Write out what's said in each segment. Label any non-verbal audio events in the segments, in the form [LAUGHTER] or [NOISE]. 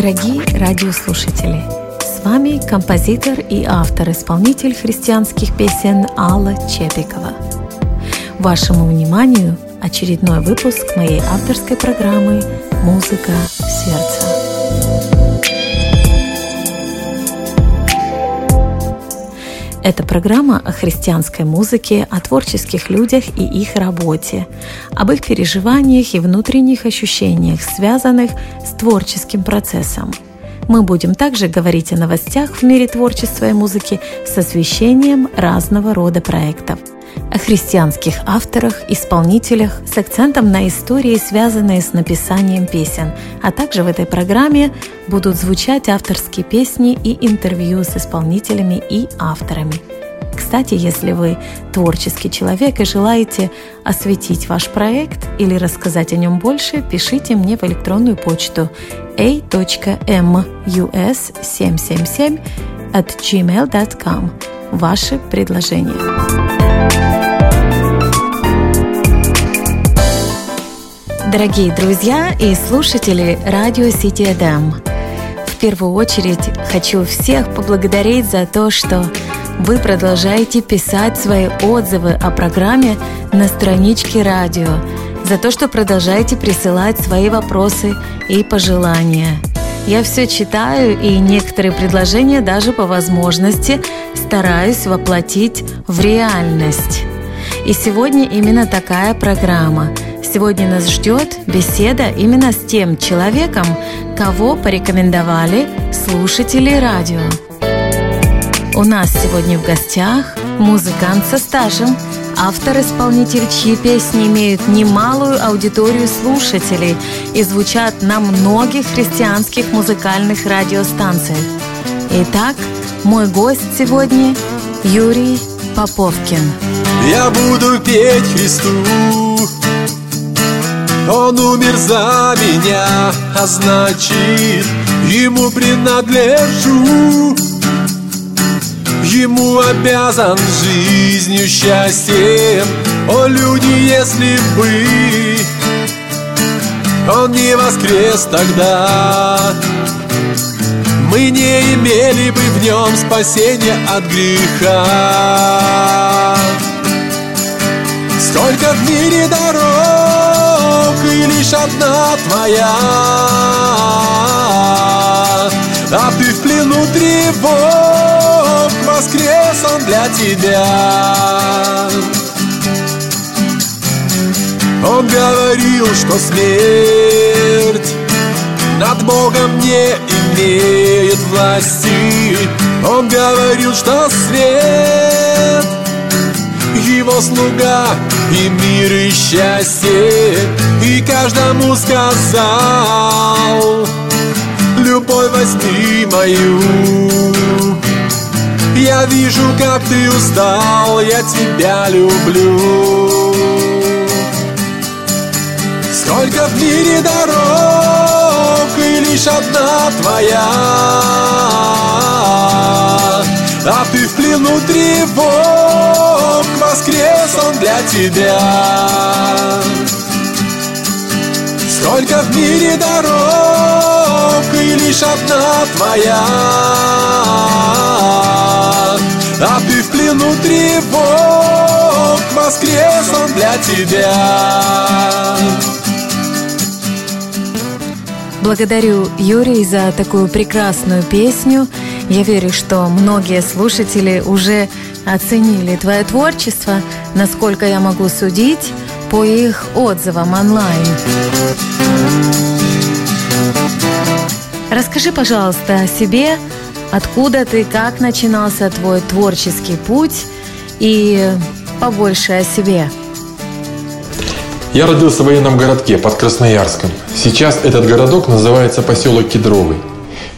Дорогие радиослушатели, с вами композитор и автор-исполнитель христианских песен Алла Чепикова. Вашему вниманию очередной выпуск моей авторской программы «Музыка сердца». Это программа о христианской музыке, о творческих людях и их работе, об их переживаниях и внутренних ощущениях, связанных с творческим процессом. Мы будем также говорить о новостях в мире творчества и музыки с освещением разного рода проектов – о христианских авторах, исполнителях с акцентом на истории, связанные с написанием песен, а также в этой программе будут звучать авторские песни и интервью с исполнителями и авторами. Кстати, если вы творческий человек и желаете осветить ваш проект или рассказать о нем больше, пишите мне в электронную почту a.mus777 at gmail.com ваши предложения. Дорогие друзья и слушатели радио Сити Эдем, в первую очередь хочу всех поблагодарить за то, что вы продолжаете писать свои отзывы о программе на страничке радио, за то, что продолжаете присылать свои вопросы и пожелания. Я все читаю и некоторые предложения даже по возможности стараюсь воплотить в реальность. И сегодня именно такая программа – Сегодня нас ждет беседа именно с тем человеком, кого порекомендовали слушатели радио. У нас сегодня в гостях музыкант со стажем, автор-исполнитель, чьи песни имеют немалую аудиторию слушателей и звучат на многих христианских музыкальных радиостанциях. Итак, мой гость сегодня Юрий Поповкин. Я буду петь Христу он умер за меня, а значит, ему принадлежу. Ему обязан жизнью, счастьем. О, люди, если бы Он не воскрес тогда Мы не имели бы в нем спасения от греха. Сколько в мире дорог и лишь одна твоя. А ты в плену тревог Воскрес он для тебя. Он говорил, что смерть над Богом не имеет власти. Он говорил, что свет его слуга и мир и счастье И каждому сказал Любовь возьми мою Я вижу, как ты устал Я тебя люблю Сколько в мире дорог И лишь одна твоя А ты в плену тревог Воскрес он для тебя Сколько в мире дорог И лишь одна твоя. А ты в плену тревог Воскрес он для тебя. Благодарю Юрий за такую прекрасную песню. Я верю, что многие слушатели уже оценили твое творчество, насколько я могу судить по их отзывам онлайн. Расскажи, пожалуйста, о себе, откуда ты, как начинался твой творческий путь и побольше о себе. Я родился в военном городке под Красноярском. Сейчас этот городок называется поселок Кедровый.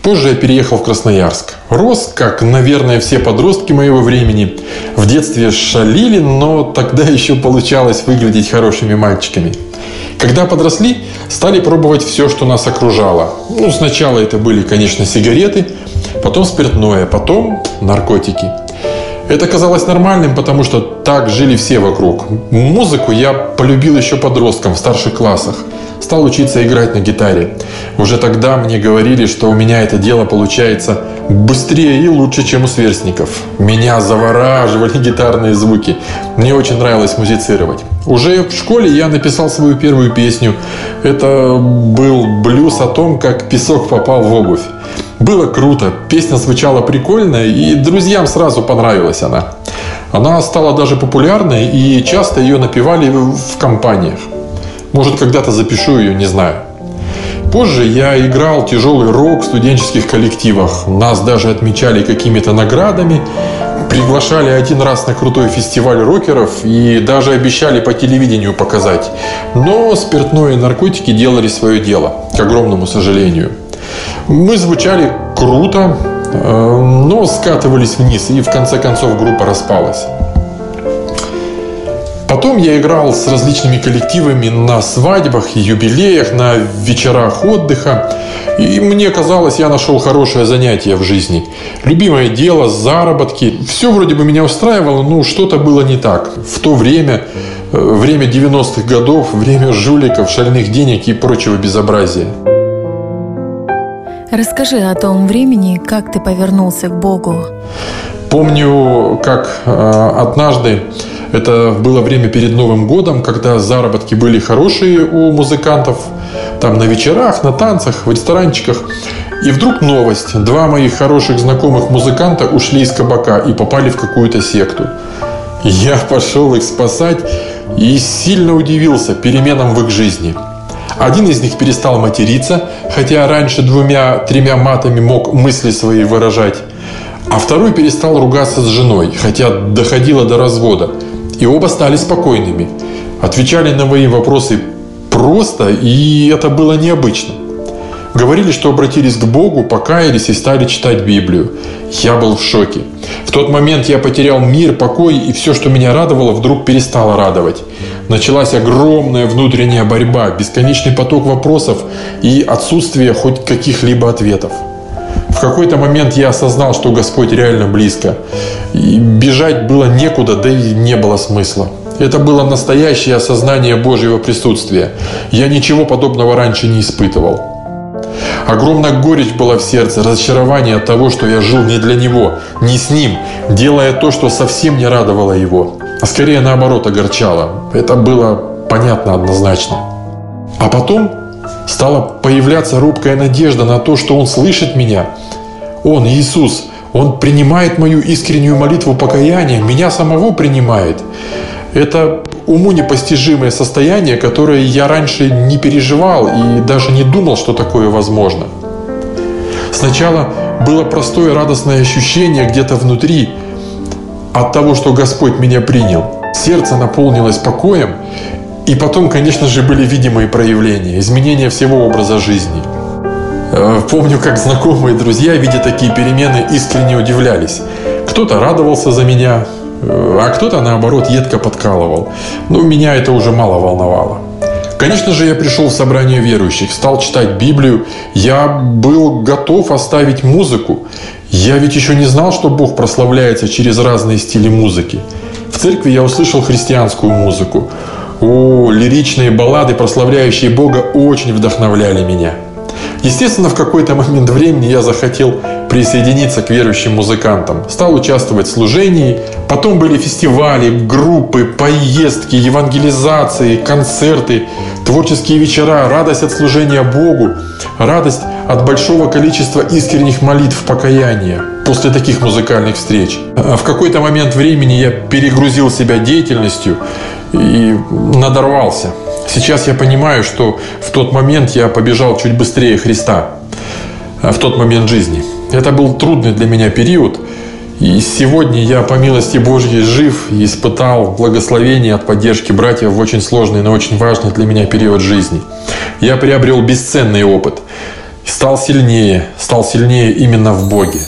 Позже я переехал в Красноярск. Рос, как, наверное, все подростки моего времени. В детстве шалили, но тогда еще получалось выглядеть хорошими мальчиками. Когда подросли, стали пробовать все, что нас окружало. Ну, сначала это были, конечно, сигареты, потом спиртное, потом наркотики. Это казалось нормальным, потому что так жили все вокруг. Музыку я полюбил еще подростком в старших классах. Стал учиться играть на гитаре. Уже тогда мне говорили, что у меня это дело получается быстрее и лучше, чем у сверстников. Меня завораживали [LAUGHS] гитарные звуки. Мне очень нравилось музицировать. Уже в школе я написал свою первую песню. Это был блюз о том, как песок попал в обувь. Было круто, песня звучала прикольно, и друзьям сразу понравилась она. Она стала даже популярной, и часто ее напевали в компаниях. Может, когда-то запишу ее, не знаю. Позже я играл тяжелый рок в студенческих коллективах. Нас даже отмечали какими-то наградами, приглашали один раз на крутой фестиваль рокеров и даже обещали по телевидению показать. Но спиртное и наркотики делали свое дело, к огромному сожалению. Мы звучали круто, э, но скатывались вниз, и в конце концов группа распалась. Потом я играл с различными коллективами на свадьбах юбилеях, на вечерах отдыха. И мне казалось, я нашел хорошее занятие в жизни. Любимое дело, заработки. Все вроде бы меня устраивало, но что-то было не так. В то время, э, время 90-х годов, время жуликов, шальных денег и прочего безобразия. Расскажи о том времени, как ты повернулся к Богу. Помню, как э, однажды, это было время перед Новым годом, когда заработки были хорошие у музыкантов, там на вечерах, на танцах, в ресторанчиках. И вдруг новость. Два моих хороших знакомых музыканта ушли из кабака и попали в какую-то секту. Я пошел их спасать и сильно удивился переменам в их жизни – один из них перестал материться, хотя раньше двумя-тремя матами мог мысли свои выражать. А второй перестал ругаться с женой, хотя доходило до развода. И оба стали спокойными. Отвечали на мои вопросы просто, и это было необычно. Говорили, что обратились к Богу, покаялись и стали читать Библию. Я был в шоке. В тот момент я потерял мир, покой, и все, что меня радовало, вдруг перестало радовать. Началась огромная внутренняя борьба, бесконечный поток вопросов и отсутствие хоть каких-либо ответов. В какой-то момент я осознал, что Господь реально близко. И бежать было некуда, да и не было смысла. Это было настоящее осознание Божьего присутствия. Я ничего подобного раньше не испытывал. Огромная горечь была в сердце, разочарование от того, что я жил не для него, не с ним, делая то, что совсем не радовало его, а скорее наоборот огорчало. Это было понятно однозначно. А потом стала появляться робкая надежда на то, что Он слышит меня. Он, Иисус, Он принимает мою искреннюю молитву покаяния, меня самого принимает. Это уму непостижимое состояние, которое я раньше не переживал и даже не думал, что такое возможно. Сначала было простое радостное ощущение где-то внутри от того, что Господь меня принял. Сердце наполнилось покоем, и потом, конечно же, были видимые проявления, изменения всего образа жизни. Э, помню, как знакомые друзья, видя такие перемены, искренне удивлялись. Кто-то радовался за меня, а кто-то, наоборот, едко подкалывал. Но меня это уже мало волновало. Конечно же, я пришел в собрание верующих, стал читать Библию. Я был готов оставить музыку. Я ведь еще не знал, что Бог прославляется через разные стили музыки. В церкви я услышал христианскую музыку. О, лиричные баллады, прославляющие Бога, очень вдохновляли меня. Естественно, в какой-то момент времени я захотел присоединиться к верующим музыкантам. Стал участвовать в служении. Потом были фестивали, группы, поездки, евангелизации, концерты, творческие вечера, радость от служения Богу, радость от большого количества искренних молитв покаяния после таких музыкальных встреч. А в какой-то момент времени я перегрузил себя деятельностью и надорвался. Сейчас я понимаю, что в тот момент я побежал чуть быстрее Христа, в тот момент жизни. Это был трудный для меня период. И сегодня я, по милости Божьей, жив и испытал благословение от поддержки братьев в очень сложный, но очень важный для меня период жизни. Я приобрел бесценный опыт. Стал сильнее, стал сильнее именно в Боге.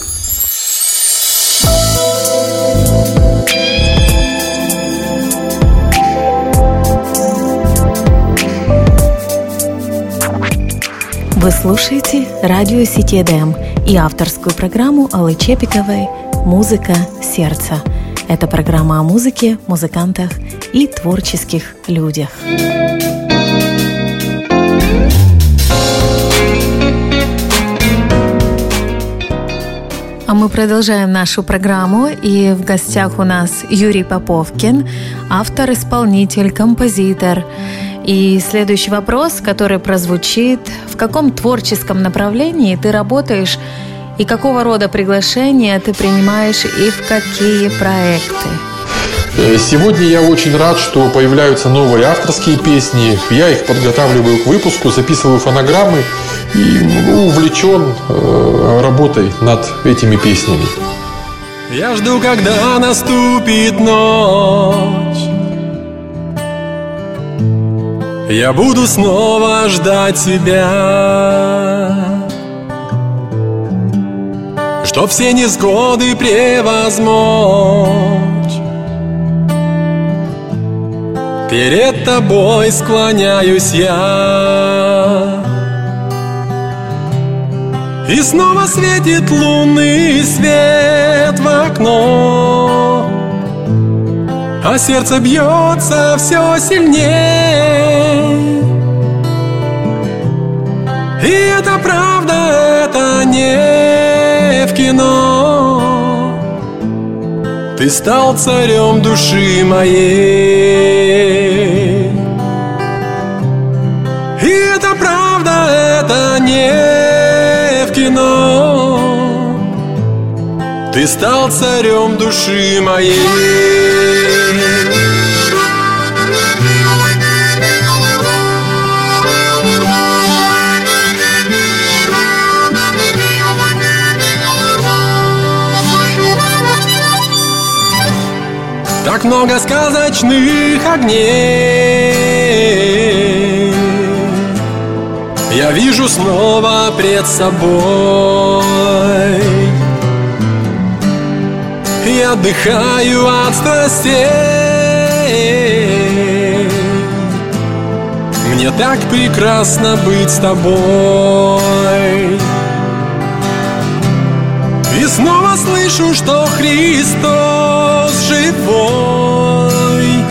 Вы слушаете радио Сити Эдем и авторскую программу Аллы Чепиковой «Музыка сердца». Это программа о музыке, музыкантах и творческих людях. А мы продолжаем нашу программу, и в гостях у нас Юрий Поповкин, автор, исполнитель, композитор. И следующий вопрос, который прозвучит, в каком творческом направлении ты работаешь и какого рода приглашения ты принимаешь и в какие проекты? Э, сегодня я очень рад, что появляются новые авторские песни. Я их подготавливаю к выпуску, записываю фонограммы и ну, увлечен э, работой над этими песнями. Я жду, когда наступит ночь. Я буду снова ждать тебя. Что все несгоды превозмочь. Перед тобой склоняюсь я И снова светит лунный свет в окно А сердце бьется все сильнее И это правда, это не в кино. Ты стал царем души моей. Это не в кино. Ты стал царем души моей Так много сказочных огней я вижу снова пред собой. И отдыхаю от страстей. Мне так прекрасно быть с тобой. И снова слышу, что Христос живой.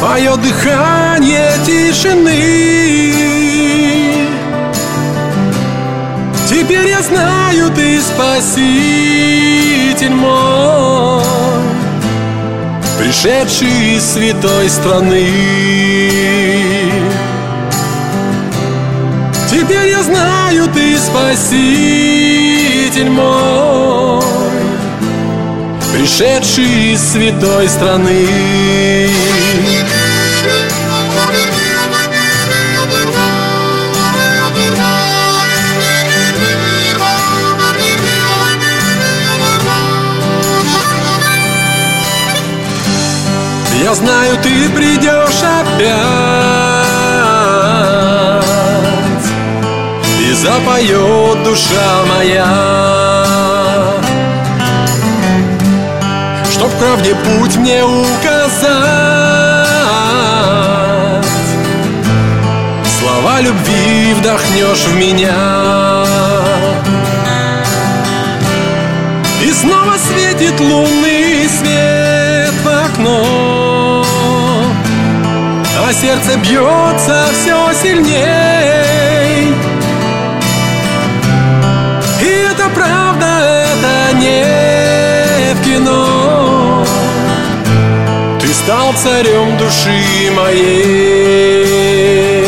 Поет дыхание тишины. Теперь я знаю, ты спаситель мой Пришедший из святой страны. Теперь я знаю, ты спаситель мой Пришедший из святой страны. Я знаю, ты придешь опять И запоет душа моя В правде путь мне указать. Слова любви вдохнешь в меня. И снова светит лунный свет в окно. А сердце бьется все сильней стал царем души моей.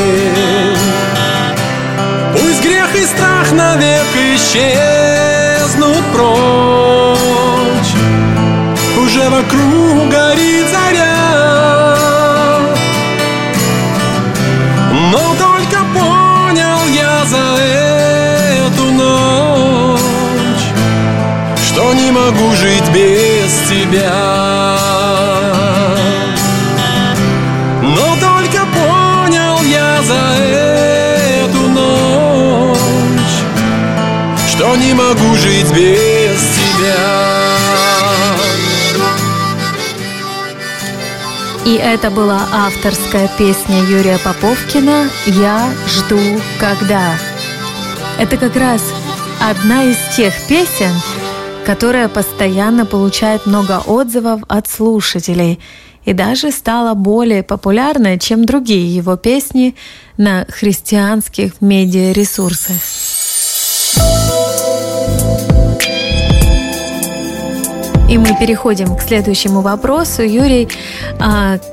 Пусть грех и страх навек исчезнут прочь. Уже вокруг горит могу жить без тебя Не могу жить без тебя И это была авторская песня Юрия Поповкина «Я жду когда». Это как раз одна из тех песен, которая постоянно получает много отзывов от слушателей и даже стала более популярной, чем другие его песни на христианских медиаресурсах. И мы переходим к следующему вопросу. Юрий,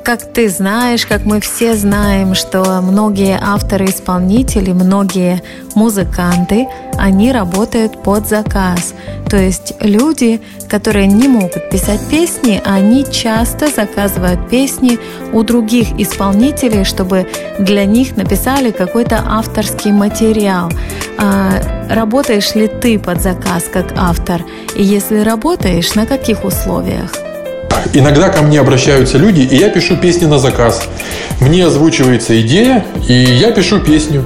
как ты знаешь, как мы все знаем, что многие авторы-исполнители, многие музыканты, они работают под заказ. То есть люди, которые не могут писать песни, они часто заказывают песни у других исполнителей, чтобы для них написали какой-то авторский материал. А, работаешь ли ты под заказ как автор? И если работаешь, на каких условиях? Иногда ко мне обращаются люди, и я пишу песни на заказ. Мне озвучивается идея, и я пишу песню.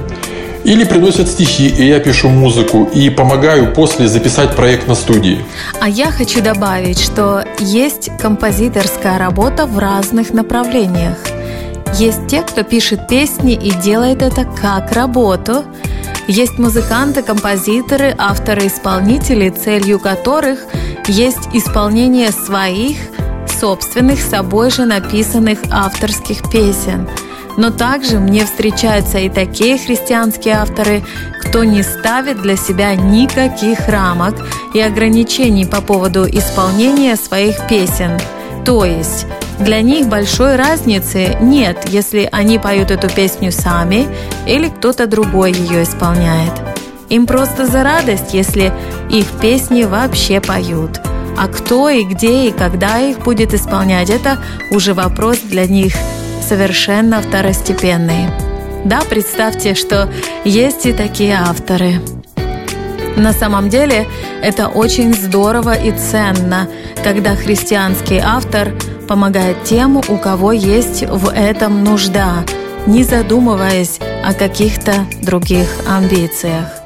Или приносят стихи, и я пишу музыку, и помогаю после записать проект на студии. А я хочу добавить, что есть композиторская работа в разных направлениях. Есть те, кто пишет песни и делает это как работу. Есть музыканты, композиторы, авторы, исполнители, целью которых есть исполнение своих, собственных, собой же написанных авторских песен – но также мне встречаются и такие христианские авторы, кто не ставит для себя никаких рамок и ограничений по поводу исполнения своих песен. То есть для них большой разницы нет, если они поют эту песню сами или кто-то другой ее исполняет. Им просто за радость, если их песни вообще поют. А кто и где и когда их будет исполнять, это уже вопрос для них совершенно второстепенные. Да, представьте, что есть и такие авторы. На самом деле это очень здорово и ценно, когда христианский автор помогает тем, у кого есть в этом нужда, не задумываясь о каких-то других амбициях.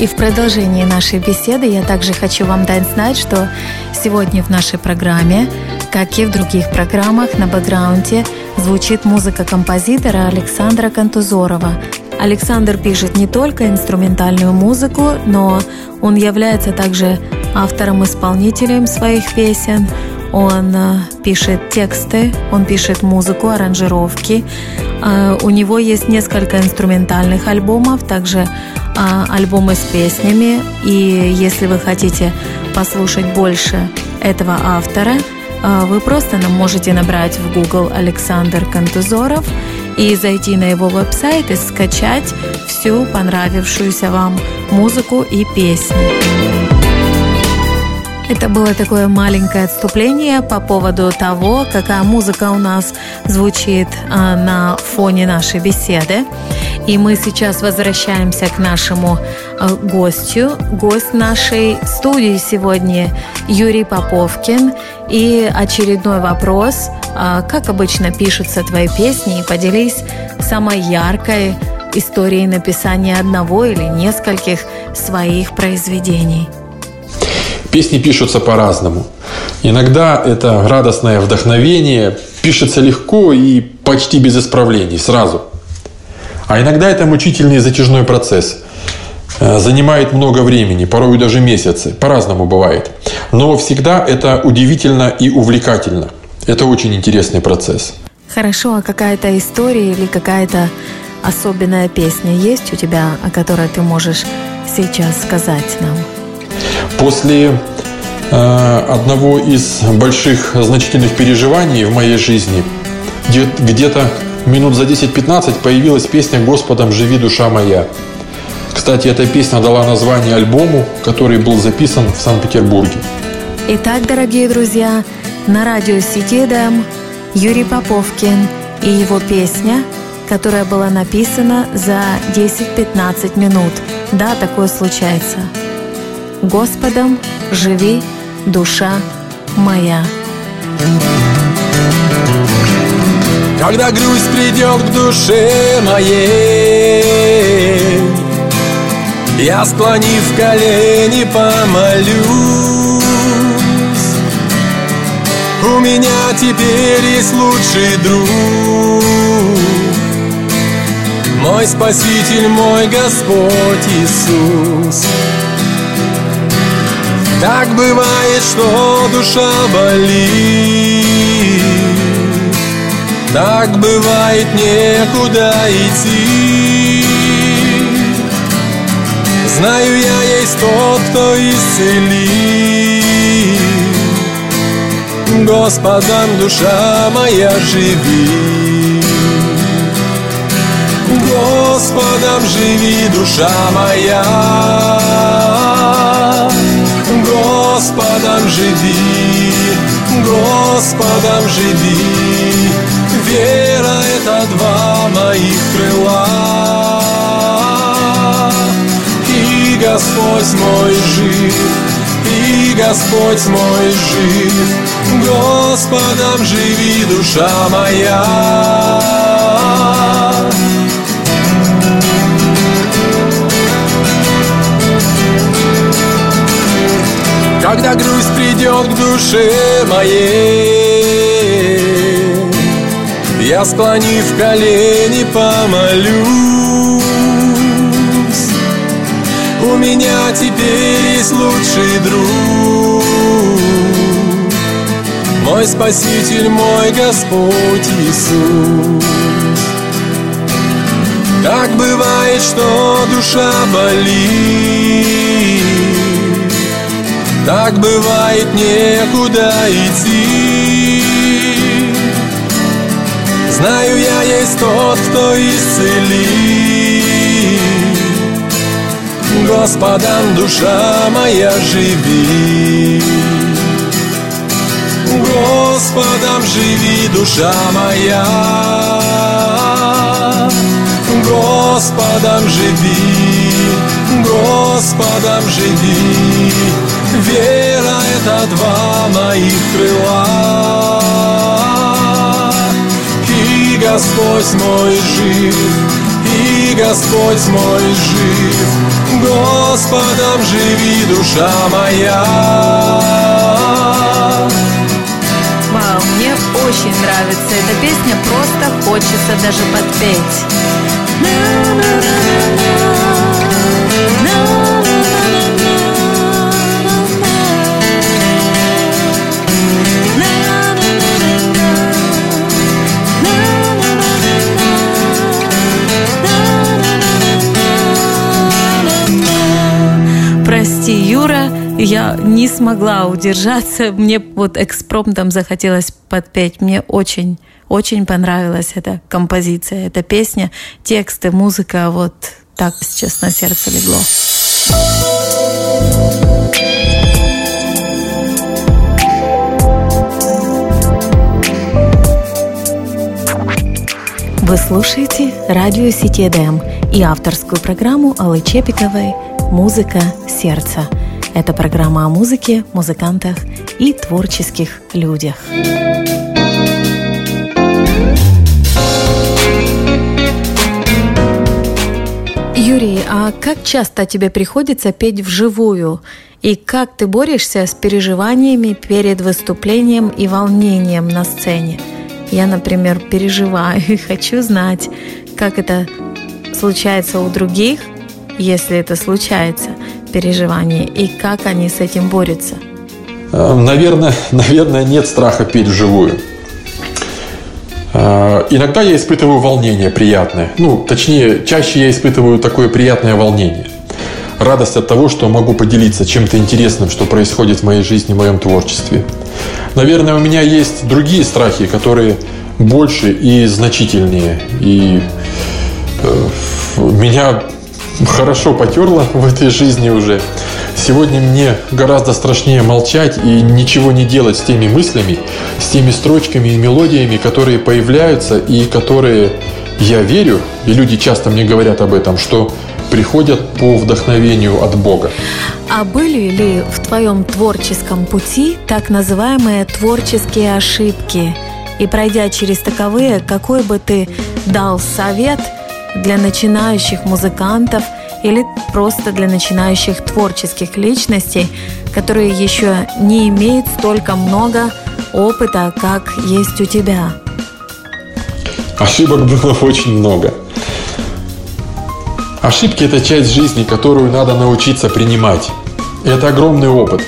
И в продолжении нашей беседы я также хочу вам дать знать, что сегодня в нашей программе, как и в других программах на бэкграунде, звучит музыка композитора Александра Кантузорова. Александр пишет не только инструментальную музыку, но он является также автором-исполнителем своих песен. Он э, пишет тексты, он пишет музыку, аранжировки. Э, у него есть несколько инструментальных альбомов, также альбомы с песнями. И если вы хотите послушать больше этого автора, а, вы просто можете набрать в Google Александр Кантузоров и зайти на его веб-сайт и скачать всю понравившуюся вам музыку и песни. Это было такое маленькое отступление по поводу того, какая музыка у нас звучит а, на фоне нашей беседы. И мы сейчас возвращаемся к нашему а, гостю. Гость нашей студии сегодня Юрий Поповкин. И очередной вопрос. А, как обычно пишутся твои песни? И поделись самой яркой историей написания одного или нескольких своих произведений. Песни пишутся по-разному. Иногда это радостное вдохновение, пишется легко и почти без исправлений, сразу. А иногда это мучительный затяжной процесс. Э, занимает много времени, порой даже месяцы. По-разному бывает. Но всегда это удивительно и увлекательно. Это очень интересный процесс. Хорошо, а какая-то история или какая-то особенная песня есть у тебя, о которой ты можешь сейчас сказать нам? После э, одного из больших значительных переживаний в моей жизни, где-то минут за 10-15 появилась песня «Господом живи, душа моя». Кстати, эта песня дала название альбому, который был записан в Санкт-Петербурге. Итак, дорогие друзья, на радио Ситидам Юрий Поповкин и его песня, которая была написана за 10-15 минут. Да, такое случается. Господом живи, душа моя. Когда грусть придет к душе моей Я склонив колени помолюсь. У меня теперь есть лучший друг Мой Спаситель, мой Господь Иисус. Так бывает, что душа болит Так бывает, некуда идти. Знаю я есть тот, кто исцелит. Господом душа моя живи. Господом живи, душа моя. Господом живи, Господом живи Вера — это два моих крыла И Господь мой жив и Господь мой жив, Господом живи, душа моя. Когда грусть придет к душе моей, Я склонив колени помолюсь. У меня теперь есть лучший друг. Мой Спаситель, мой Господь Иисус. Так бывает, что душа болит. Так бывает, некуда идти Знаю я есть тот, кто исцелит Господом душа моя живи. Господом живи, душа моя. Господом живи, Господом живи. Вера — это два моих крыла. Господь мой жив, и Господь мой жив, Господом живи, душа моя. Вау, мне очень нравится эта песня, просто хочется даже подпеть. Прости, Юра, я не смогла удержаться. Мне вот экспромтом захотелось подпеть. Мне очень, очень понравилась эта композиция, эта песня, тексты, музыка. Вот так сейчас на сердце легло. Вы слушаете радио Сити ДМ и авторскую программу Аллы Чепиковой «Музыка сердца». Это программа о музыке, музыкантах и творческих людях. Юрий, а как часто тебе приходится петь вживую? И как ты борешься с переживаниями перед выступлением и волнением на сцене? Я, например, переживаю и [LAUGHS] хочу знать, как это случается у других, если это случается, переживание, и как они с этим борются? Э, наверное, [LAUGHS] наверное, нет страха петь вживую. Э, иногда я испытываю волнение приятное. Ну, точнее, чаще я испытываю такое приятное волнение. Радость от того, что могу поделиться чем-то интересным, что происходит в моей жизни, в моем творчестве. Наверное, у меня есть другие страхи, которые больше и значительнее. И э, меня хорошо потерло в этой жизни уже. Сегодня мне гораздо страшнее молчать и ничего не делать с теми мыслями, с теми строчками и мелодиями, которые появляются и которые я верю, и люди часто мне говорят об этом, что приходят по вдохновению от Бога. А были ли в твоем творческом пути так называемые творческие ошибки? И пройдя через таковые, какой бы ты дал совет – для начинающих музыкантов или просто для начинающих творческих личностей, которые еще не имеют столько много опыта, как есть у тебя? Ошибок было [LAUGHS] очень много. Ошибки – это часть жизни, которую надо научиться принимать. Это огромный опыт.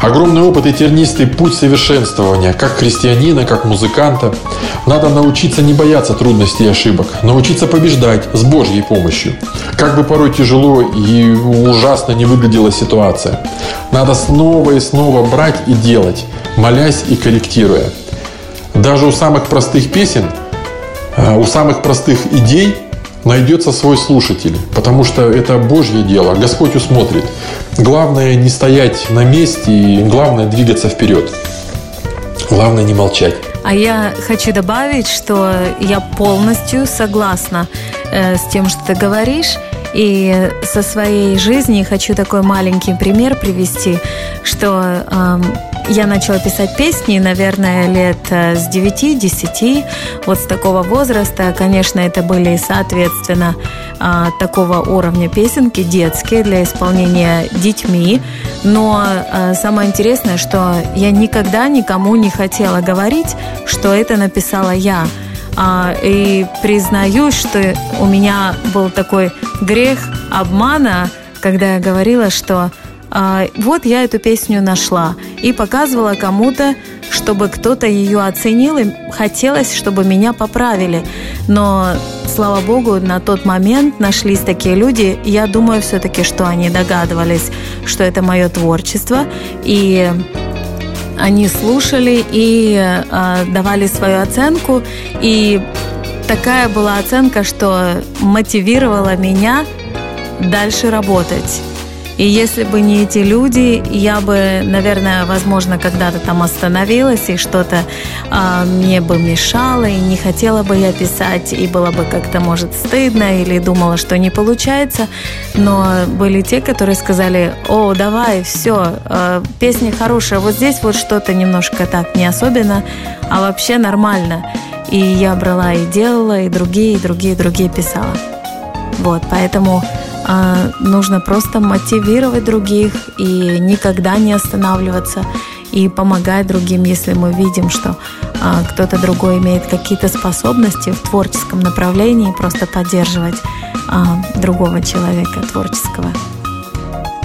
Огромный опыт и тернистый путь совершенствования, как христианина, как музыканта. Надо научиться не бояться трудностей и ошибок, научиться побеждать с Божьей помощью. Как бы порой тяжело и ужасно не выглядела ситуация. Надо снова и снова брать и делать, молясь и корректируя. Даже у самых простых песен, э, у самых простых идей найдется свой слушатель, потому что это Божье дело, Господь усмотрит. Главное не стоять на месте и главное двигаться вперед. Главное не молчать. А я хочу добавить, что я полностью согласна э, с тем, что ты говоришь. И со своей жизни хочу такой маленький пример привести, что э, я начала писать песни, наверное, лет э, с 9-10, вот с такого возраста. Конечно, это были, соответственно, а, такого уровня песенки, детские, для исполнения детьми. Но а, самое интересное, что я никогда никому не хотела говорить, что это написала я. А, и признаюсь, что у меня был такой грех обмана, когда я говорила, что вот я эту песню нашла и показывала кому-то, чтобы кто-то ее оценил, и хотелось, чтобы меня поправили. Но, слава богу, на тот момент нашлись такие люди. Я думаю все-таки, что они догадывались, что это мое творчество. И они слушали и э, давали свою оценку. И такая была оценка, что мотивировала меня дальше работать. И если бы не эти люди, я бы, наверное, возможно, когда-то там остановилась, и что-то э, мне бы мешало, и не хотела бы я писать, и было бы как-то, может, стыдно, или думала, что не получается. Но были те, которые сказали, о, давай, все, э, песня хорошая, вот здесь вот что-то немножко так не особенно, а вообще нормально. И я брала и делала, и другие, и другие, и другие писала. Вот, поэтому а, нужно просто мотивировать других и никогда не останавливаться и помогать другим, если мы видим, что а, кто-то другой имеет какие-то способности в творческом направлении, просто поддерживать а, другого человека творческого.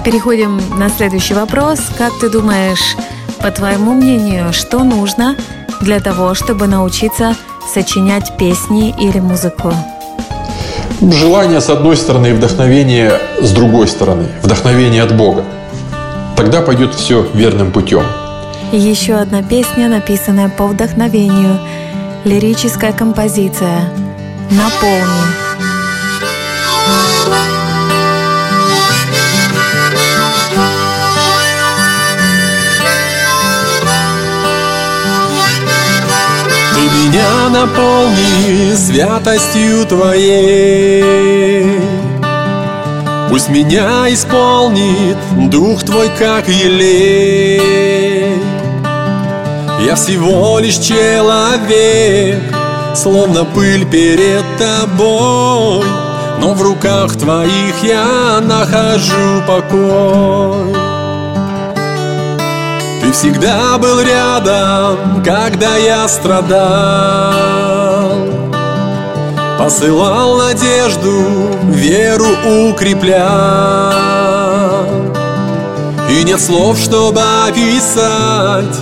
Переходим на следующий вопрос. Как ты думаешь, по твоему мнению, что нужно для того, чтобы научиться сочинять песни или музыку? Желание с одной стороны и вдохновение с другой стороны. Вдохновение от Бога. Тогда пойдет все верным путем. Еще одна песня, написанная по вдохновению. Лирическая композиция «Наполни». Меня наполни святостью Твоей. Пусть меня исполнит Дух Твой, как елей. Я всего лишь человек, словно пыль перед Тобой, но в руках Твоих я нахожу покой. Всегда был рядом, когда я страдал. Посылал надежду, веру укреплял. И нет слов, чтобы описать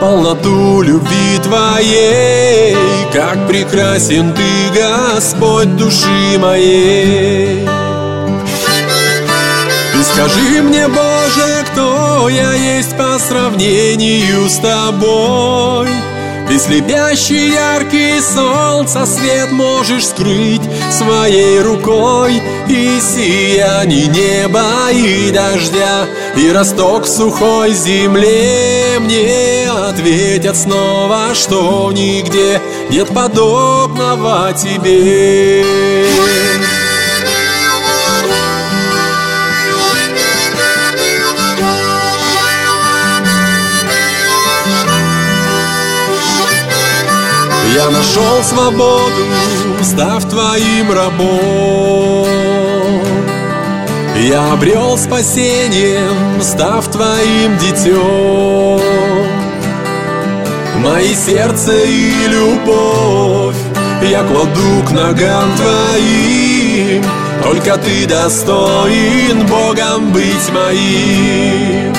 полноту любви Твоей. Как прекрасен Ты, Господь души моей скажи мне, Боже, кто я есть по сравнению с тобой? Ты слепящий яркий солнца свет можешь скрыть своей рукой И сияние неба и дождя И росток сухой земле Мне ответят снова, что нигде Нет подобного тебе Я нашел свободу, став твоим рабом. Я обрел спасением, став твоим детем. Мои сердце и любовь я кладу к ногам твоим. Только ты достоин Богом быть моим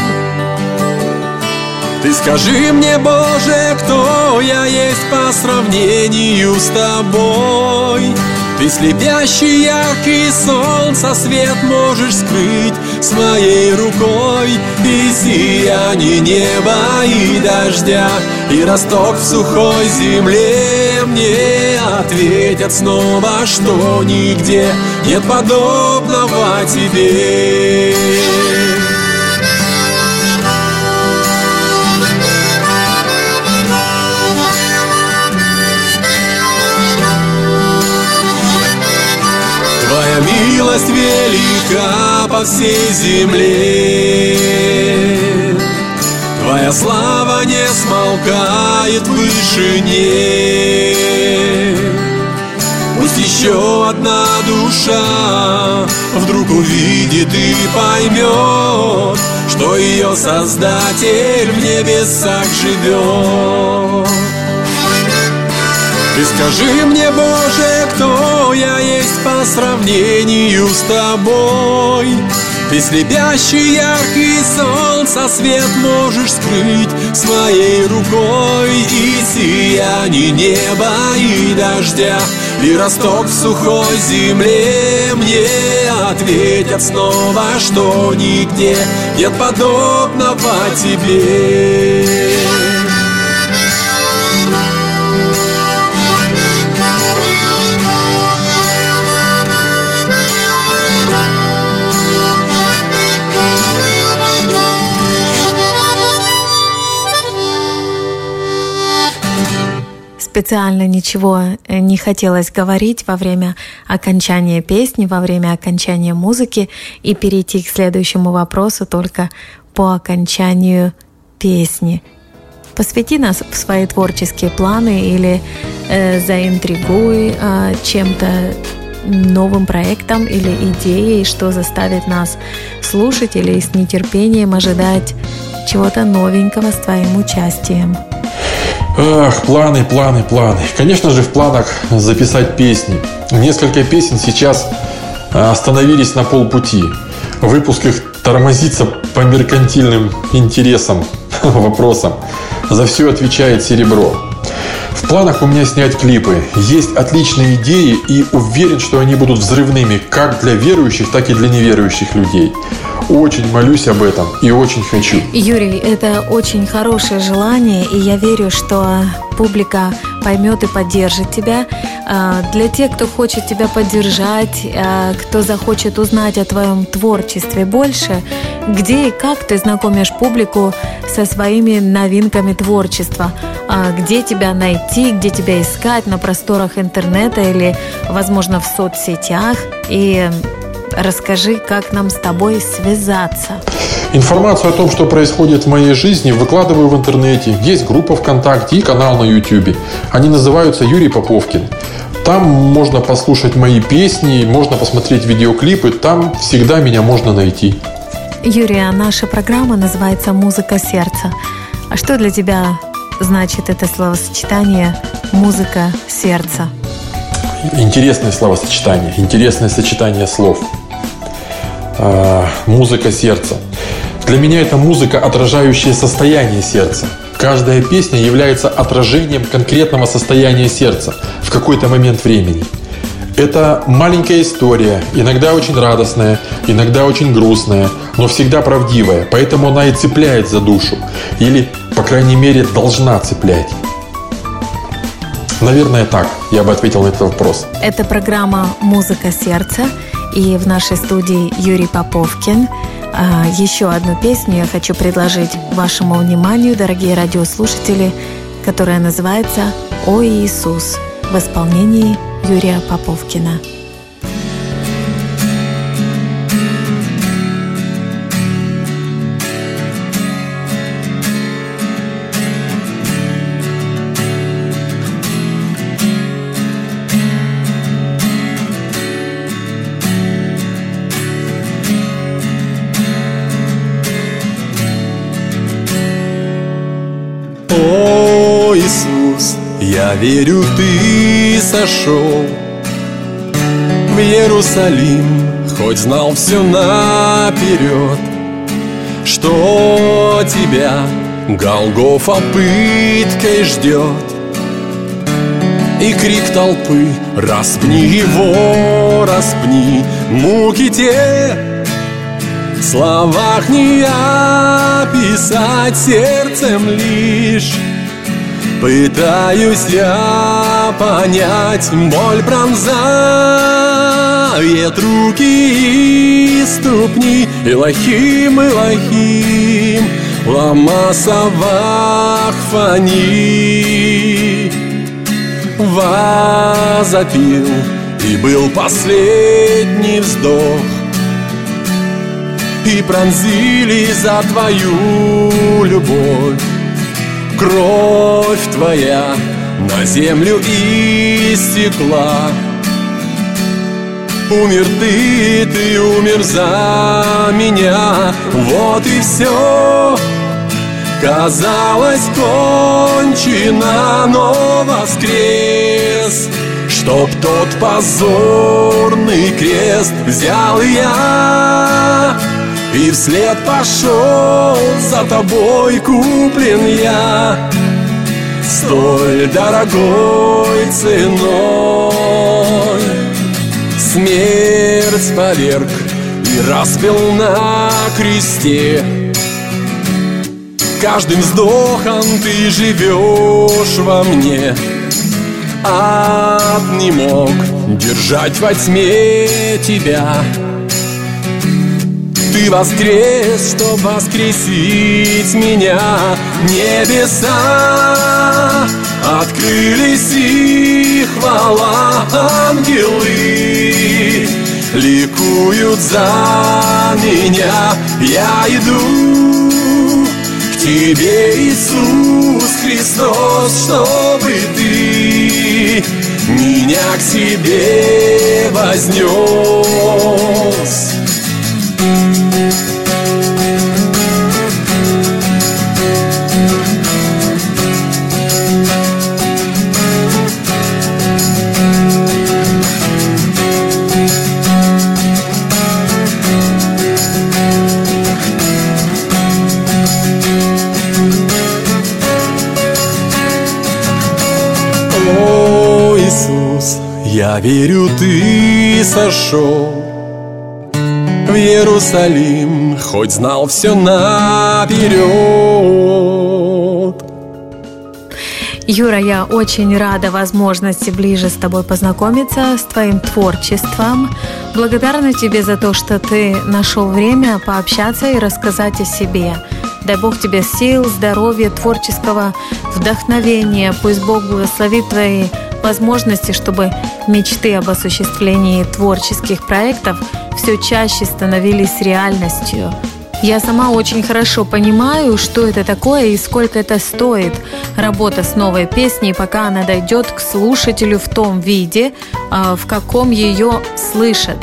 Ты скажи мне, Боже, кто я есть по сравнению с тобой? Ты слепящий яркий солнца свет можешь скрыть с моей рукой. И сияние неба и дождя И росток в сухой земле. Мне ответят снова, что нигде Нет подобного тебе милость велика по всей земле. Твоя слава не смолкает в вышине. Пусть еще одна душа вдруг увидит и поймет, что ее Создатель в небесах живет. Ты скажи мне, Боже, кто я есть по сравнению с тобой? Ты слепящий яркий солнца свет можешь скрыть своей рукой И сияние неба и дождя И росток в сухой земле Мне ответят снова, что нигде Нет подобного тебе специально ничего э, не хотелось говорить во время окончания песни, во время окончания музыки и перейти к следующему вопросу только по окончанию песни. Посвяти нас в свои творческие планы или э, заинтригуй э, чем-то новым проектом или идеей, что заставит нас слушать или с нетерпением ожидать чего-то новенького с твоим участием. Ах, планы, планы, планы. Конечно же, в планах записать песни. Несколько песен сейчас а, остановились на полпути. Выпуск их тормозится по меркантильным интересам, [LAUGHS] вопросам. За все отвечает серебро. В планах у меня снять клипы. Есть отличные идеи и уверен, что они будут взрывными как для верующих, так и для неверующих людей. Очень молюсь об этом и очень хочу. Юрий, это очень хорошее желание, и я верю, что публика поймет и поддержит тебя. А, для тех, кто хочет тебя поддержать, а, кто захочет узнать о твоем творчестве больше, где и как ты знакомишь публику со своими новинками творчества, а, где тебя найти, где тебя искать на просторах интернета или, возможно, в соцсетях. И Расскажи, как нам с тобой связаться. Информацию о том, что происходит в моей жизни, выкладываю в интернете. Есть группа ВКонтакте и канал на YouTube. Они называются Юрий Поповкин. Там можно послушать мои песни, можно посмотреть видеоклипы. Там всегда меня можно найти. Юрий, а наша программа называется «Музыка сердца». А что для тебя значит это словосочетание «музыка сердца»? Интересное словосочетание, интересное сочетание слов. А, музыка сердца. Для меня это музыка, отражающая состояние сердца. Каждая песня является отражением конкретного состояния сердца в какой-то момент времени. Это маленькая история, иногда очень радостная, иногда очень грустная, но всегда правдивая, поэтому она и цепляет за душу, или, по крайней мере, должна цеплять. Наверное, так я бы ответил на этот вопрос. Это программа «Музыка сердца» и в нашей студии Юрий Поповкин. А, еще одну песню я хочу предложить вашему вниманию, дорогие радиослушатели, которая называется «О Иисус» в исполнении Юрия Поповкина. Я верю, ты сошел в Иерусалим Хоть знал все наперед Что тебя Голгофа пыткой ждет И крик толпы Распни его, распни Муки те! В словах не описать Сердцем лишь Пытаюсь я понять Боль пронзает руки и ступни Илохим, Илохим Лама Савах Фани. Возопил И был последний вздох И пронзили за твою любовь Кровь твоя на землю истекла. Умер ты, ты умер за меня. Вот и все Казалось, кончено, но воскрес. Чтоб тот позорный крест взял я И вслед пошел за тобой куплен я Столь дорогой ценой. Смерть поверг и распил на кресте. Каждым вздохом ты живешь во мне. Ад не мог держать во тьме тебя Ты воскрес, чтоб воскресить меня Небеса открылись и хвала ангелы Ликуют за меня Я иду Тебе, Иисус Христос, чтобы Ты меня к себе вознес. Я верю, ты сошел Иерусалим, хоть знал все наперед. Юра, я очень рада возможности ближе с тобой познакомиться, с твоим творчеством. Благодарна тебе за то, что ты нашел время пообщаться и рассказать о себе. Дай Бог тебе сил, здоровья, творческого вдохновения. Пусть Бог благословит твои возможности, чтобы мечты об осуществлении творческих проектов все чаще становились реальностью. Я сама очень хорошо понимаю, что это такое и сколько это стоит. Работа с новой песней, пока она дойдет к слушателю в том виде, а, в каком ее слышат.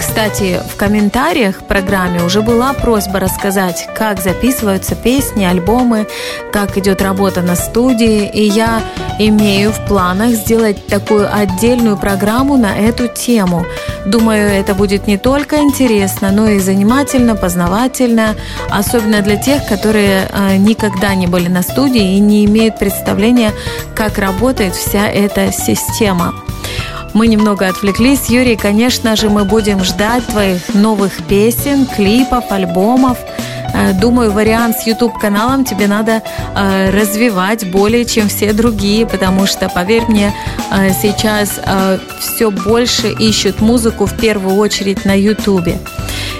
Кстати, в комментариях к программе уже была просьба рассказать, как записываются песни, альбомы, как идет работа на студии, и я имею в планах сделать такую отдельную программу на эту тему. Думаю, это будет не только интересно, но и занимательно, познавательно, особенно для тех, которые э, никогда не были на студии и не имеют представления, как работает вся эта система. Мы немного отвлеклись. Юрий, конечно же, мы будем ждать твоих новых песен, клипов, альбомов. Э, думаю, вариант с YouTube-каналом тебе надо э, развивать более, чем все другие, потому что, поверь мне, э, сейчас э, все больше ищут музыку в первую очередь на YouTube.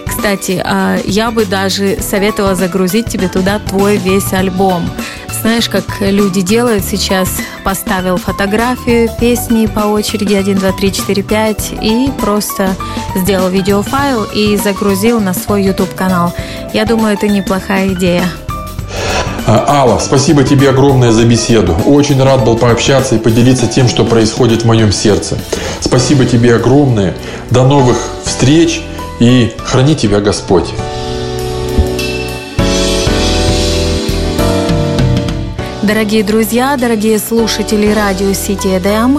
Кстати, э, я бы даже советовала загрузить тебе туда твой весь альбом. Знаешь, как люди делают сейчас? Поставил фотографию, песни по очереди 1, 2, 3, 4, 5 и просто сделал видеофайл и загрузил на свой YouTube-канал. Я думаю, это неплохая идея. А, Алла, спасибо тебе огромное за беседу. Очень рад был пообщаться и поделиться тем, что происходит в моем сердце. Спасибо тебе огромное. До новых встреч и храни тебя Господь. Дорогие друзья, дорогие слушатели радио Сити Эдем,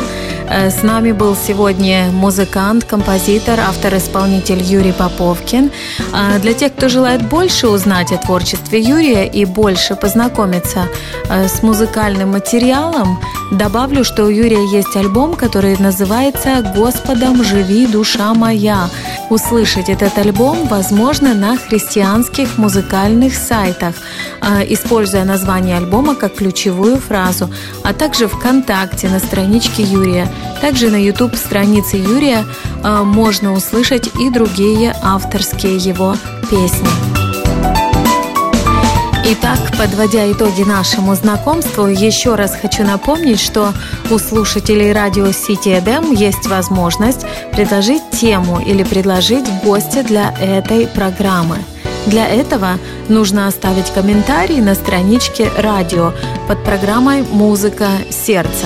Э, с нами был сегодня музыкант, композитор, автор-исполнитель Юрий Поповкин. А для тех, кто желает больше узнать о творчестве Юрия и больше познакомиться э, с музыкальным материалом, добавлю, что у Юрия есть альбом, который называется «Господом живи, душа моя». Услышать этот альбом возможно на христианских музыкальных сайтах, э, используя название альбома как ключевую фразу, а также ВКонтакте на страничке Юрия – также на YouTube странице Юрия э, можно услышать и другие авторские его песни. Итак, подводя итоги нашему знакомству, еще раз хочу напомнить, что у слушателей радио City EDM есть возможность предложить тему или предложить гостя для этой программы. Для этого нужно оставить комментарий на страничке радио под программой «Музыка сердца».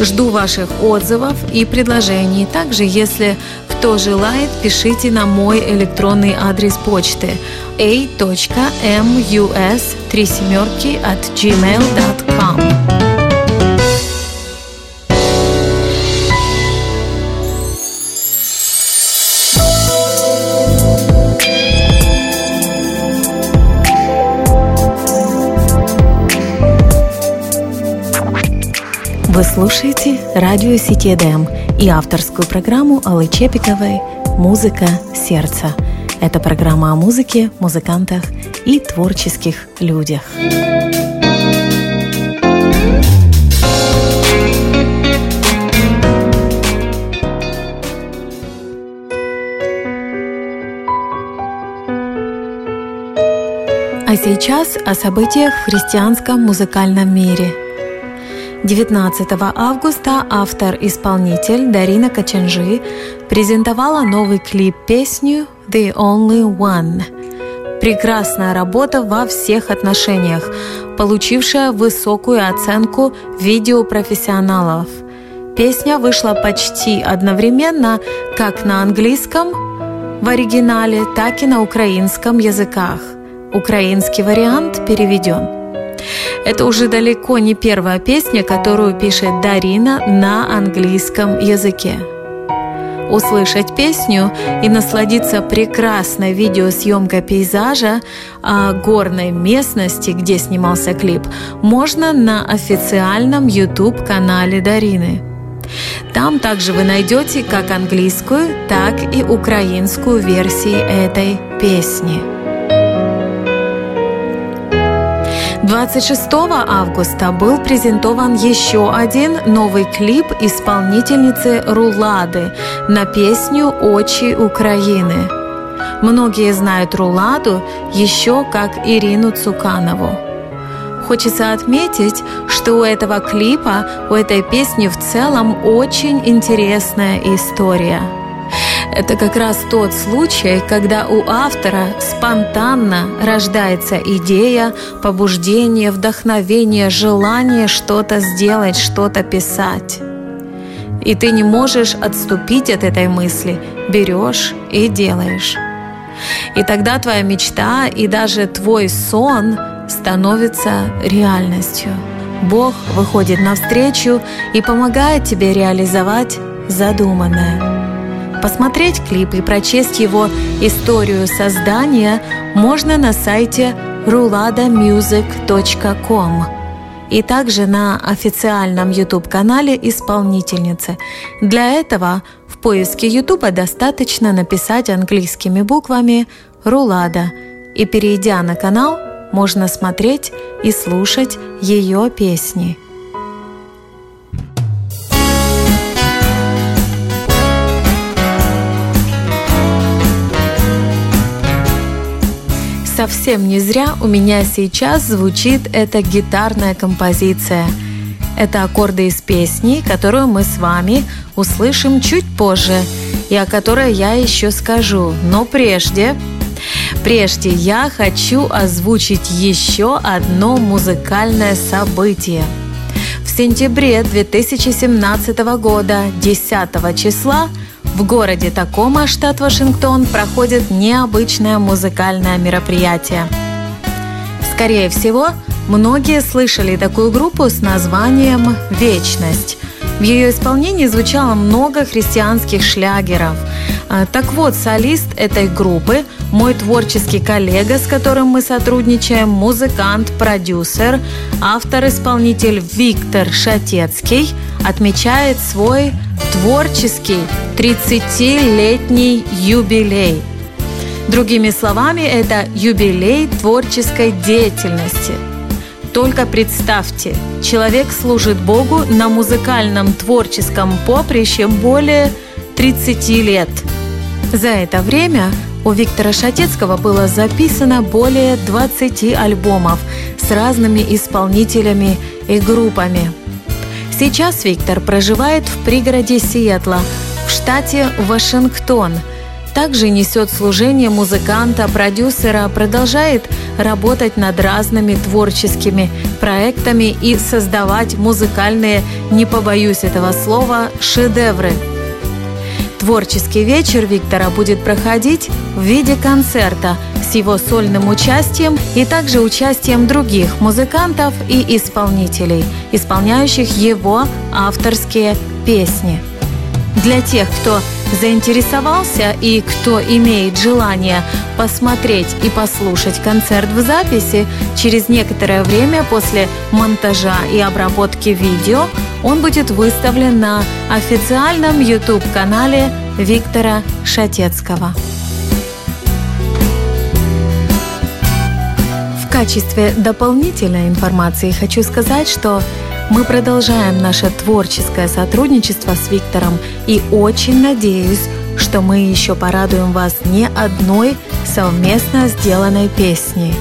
Жду ваших отзывов и предложений. Также, если кто желает, пишите на мой электронный адрес почты a.mus at gmail.com. Вы слушаете радио Сити ДМ и авторскую программу Аллы Чепиковой «Музыка сердца». Это программа о музыке, музыкантах и творческих людях. А сейчас о событиях в христианском музыкальном мире – 19 августа автор-исполнитель Дарина Качанжи презентовала новый клип-песню «The Only One». Прекрасная работа во всех отношениях, получившая высокую оценку видеопрофессионалов. Песня вышла почти одновременно как на английском в оригинале, так и на украинском языках. Украинский вариант переведен. Это уже далеко не первая песня, которую пишет Дарина на английском языке. Услышать песню и насладиться прекрасной видеосъемкой пейзажа о горной местности, где снимался клип, можно на официальном YouTube-канале Дарины. Там также вы найдете как английскую, так и украинскую версии этой песни. 26 августа был презентован еще один новый клип исполнительницы Рулады на песню «Очи Украины». Многие знают Руладу еще как Ирину Цуканову. Хочется отметить, что у этого клипа, у этой песни в целом очень интересная история – это как раз тот случай, когда у автора спонтанно рождается идея, побуждение, вдохновение, желание что-то сделать, что-то писать. И ты не можешь отступить от этой мысли, берешь и делаешь. И тогда твоя мечта и даже твой сон становятся реальностью. Бог выходит навстречу и помогает тебе реализовать задуманное. Посмотреть клип и прочесть его историю создания можно на сайте ruladamusic.com и также на официальном YouTube-канале исполнительницы. Для этого в поиске YouTube достаточно написать английскими буквами «Рулада», и перейдя на канал, можно смотреть и слушать ее песни – совсем не зря у меня сейчас звучит эта гитарная композиция. Это аккорды из песни, которую мы с вами услышим чуть позже и о которой я еще скажу. Но прежде, прежде я хочу озвучить еще одно музыкальное событие. В сентябре 2017 года, 10 числа, в городе Такома, штат Вашингтон, проходит необычное музыкальное мероприятие. Скорее всего, многие слышали такую группу с названием «Вечность». В ее исполнении звучало много христианских шлягеров. А, так вот, солист этой группы – мой творческий коллега, с которым мы сотрудничаем, музыкант, продюсер, автор-исполнитель Виктор Шатецкий отмечает свой творческий 30-летний юбилей. Другими словами, это юбилей творческой деятельности. Только представьте, человек служит Богу на музыкальном творческом поприще более 30 лет. За это время у Виктора Шатецкого было записано более 20 альбомов с разными исполнителями и группами. Сейчас Виктор проживает в пригороде Сиэтла, в штате Вашингтон. Также несет служение музыканта, продюсера, продолжает работать над разными творческими проектами и создавать музыкальные, не побоюсь этого слова, шедевры – Творческий вечер Виктора будет проходить в виде концерта с его сольным участием и также участием других музыкантов и исполнителей, исполняющих его авторские песни. Для тех, кто заинтересовался и кто имеет желание посмотреть и послушать концерт в записи, через некоторое время после монтажа и обработки видео он будет выставлен на официальном YouTube-канале Виктора Шатецкого. В качестве дополнительной информации хочу сказать, что мы продолжаем наше творческое сотрудничество с Виктором и очень надеюсь, что мы еще порадуем вас не одной совместно сделанной песней.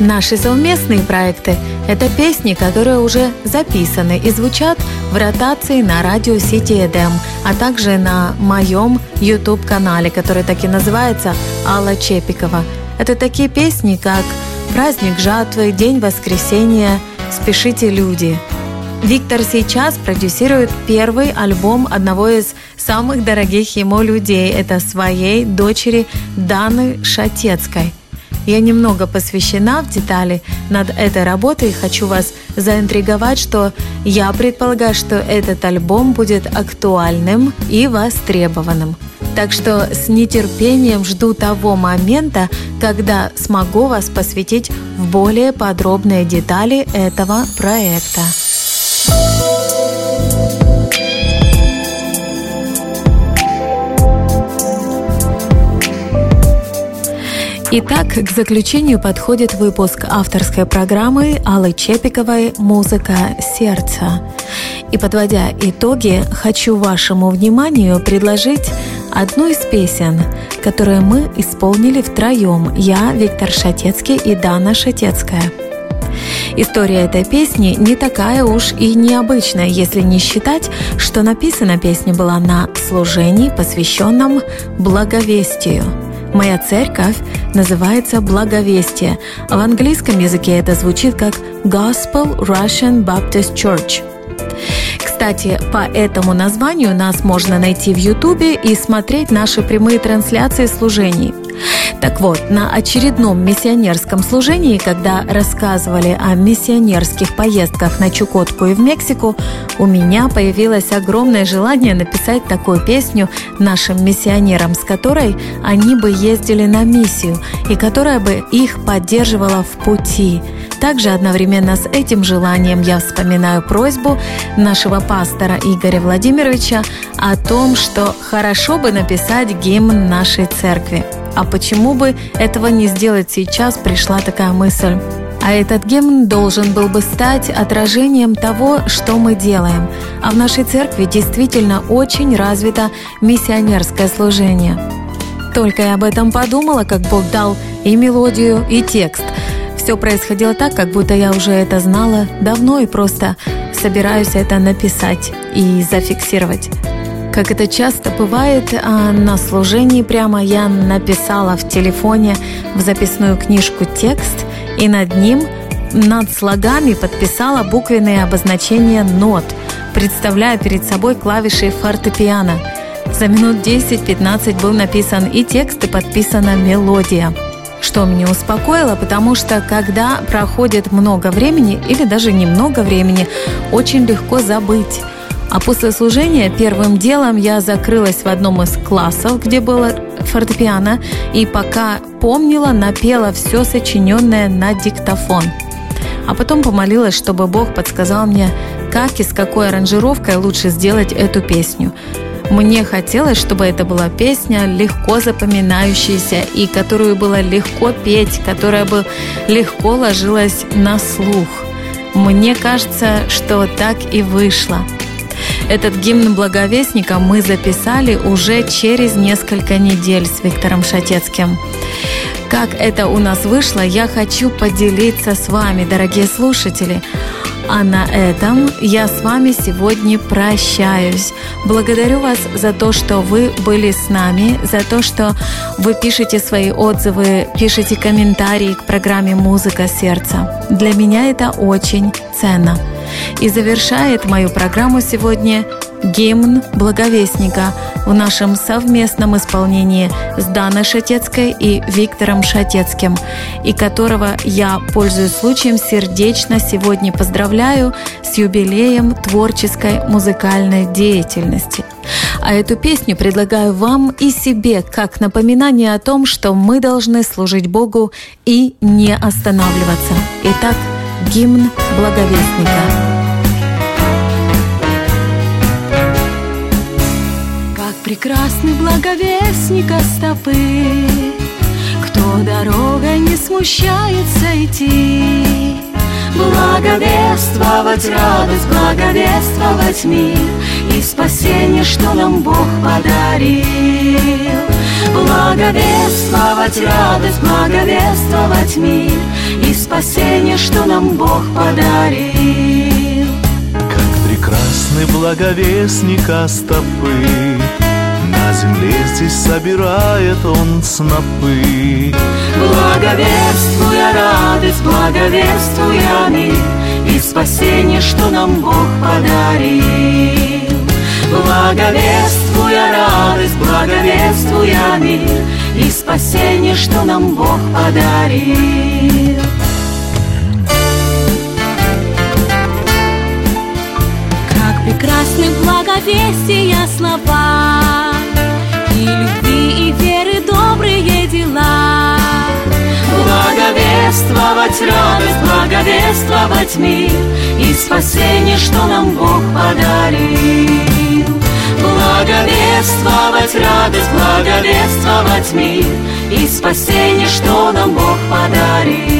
Наши совместные проекты – это песни, которые уже записаны и звучат в ротации на радио Сити Эдем, а также на моем YouTube-канале, который так и называется Алла Чепикова. Это такие песни, как «Праздник жатвы», «День воскресения», «Спешите люди». Виктор сейчас продюсирует первый альбом одного из самых дорогих ему людей. Это своей дочери Даны Шатецкой. Я немного посвящена в детали над этой работой и хочу вас заинтриговать, что я предполагаю, что этот альбом будет актуальным и востребованным. Так что с нетерпением жду того момента, когда смогу вас посвятить в более подробные детали этого проекта. Итак, к заключению подходит выпуск авторской программы Аллы Чепиковой «Музыка сердца». И подводя итоги, хочу вашему вниманию предложить одну из песен, которую мы исполнили втроем, я, Виктор Шатецкий и Дана Шатецкая. История этой песни не такая уж и необычная, если не считать, что написана песня была на служении, посвященном благовестию – Моя церковь называется «Благовестие». В английском языке это звучит как «Gospel Russian Baptist Church». Кстати, по этому названию нас можно найти в Ютубе и смотреть наши прямые трансляции служений – так вот, на очередном миссионерском служении, когда рассказывали о миссионерских поездках на Чукотку и в Мексику, у меня появилось огромное желание написать такую песню нашим миссионерам, с которой они бы ездили на миссию и которая бы их поддерживала в пути. Также одновременно с этим желанием я вспоминаю просьбу нашего пастора Игоря Владимировича о том, что хорошо бы написать гимн нашей церкви. А почему бы этого не сделать сейчас, пришла такая мысль. А этот гимн должен был бы стать отражением того, что мы делаем. А в нашей церкви действительно очень развито миссионерское служение. Только я об этом подумала, как Бог дал и мелодию, и текст. Все происходило так, как будто я уже это знала давно и просто собираюсь это написать и зафиксировать. Как это часто бывает, а, на служении прямо я написала в телефоне в записную книжку текст и над ним, над слогами подписала буквенные обозначения нот, представляя перед собой клавиши фортепиано. За минут 10-15 был написан и текст, и подписана мелодия что меня успокоило, потому что когда проходит много времени или даже немного времени, очень легко забыть А после служения первым делом я закрылась в одном из классов, где было фортепиано, и пока помнила, напела все сочиненное на диктофон. А потом помолилась, чтобы Бог подсказал мне, как и с какой аранжировкой лучше сделать эту песню. Мне хотелось, чтобы это была песня, легко запоминающаяся и которую было легко петь, которая бы легко ложилась на слух. Мне кажется, что так и вышло – этот гимн благовестника мы записали уже через несколько недель с Виктором Шатецким. Как это у нас вышло, я хочу поделиться с вами, дорогие слушатели. А на этом я с вами сегодня прощаюсь. Благодарю вас за то, что вы были с нами, за то, что вы пишете свои отзывы, пишете комментарии к программе «Музыка сердца». Для меня это очень ценно. И завершает мою программу сегодня гимн Благовестника в нашем совместном исполнении с Даной Шатецкой и Виктором Шатецким, и которого я, пользуясь случаем, сердечно сегодня поздравляю с юбилеем творческой музыкальной деятельности. А эту песню предлагаю вам и себе как напоминание о том, что мы должны служить Богу и не останавливаться. Итак, гимн Благовестника. Прекрасный благовестника стопы, Кто дорогой не смущается идти. Благовествовать радость, благовествовать мир И спасение, что нам Бог подарил. Благовествовать радость, благовествовать мир И спасение, что нам Бог подарил. Как прекрасны благовестника стопы, земле здесь собирает он снопы. Благовествуя радость, благовествуя мир И спасение, что нам Бог подарил. Благовествуя радость, благовествуя мир И спасение, что нам Бог подарил. Прекрасны благовестия слова добрые дела. Благовествовать радость, благовествовать мир И спасение, что нам Бог подарил. Благовествовать радость, благовествовать мир И спасение, что нам Бог подарил.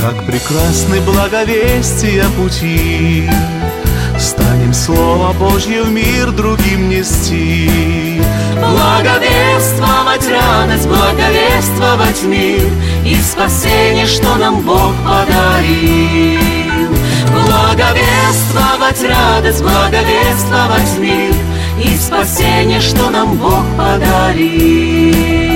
Как прекрасны благовестия пути, Станем Слово Божье в мир другим нести. Благовествовать радость, благовествовать мир И спасение, что нам Бог подарил. Благовествовать радость, благовествовать мир И спасение, что нам Бог подарил.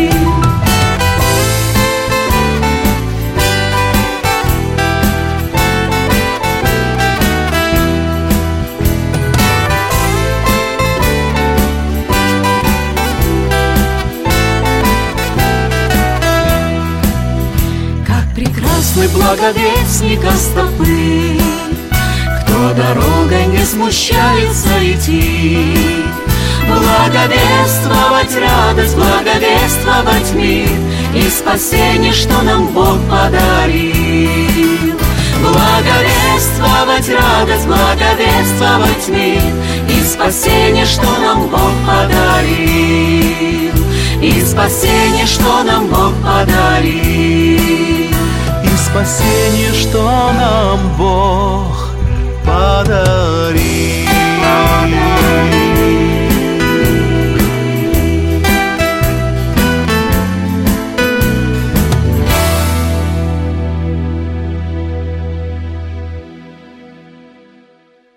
Благовестника стопы, Кто дорогой не смущается идти. Благовествовать радость, благовествовать мир И спасение, что нам Бог подарил. Благовествовать радость, благовествовать мир И спасение, что нам Бог подарил. И спасение, что нам Бог подарил спасение, что нам Бог подарил.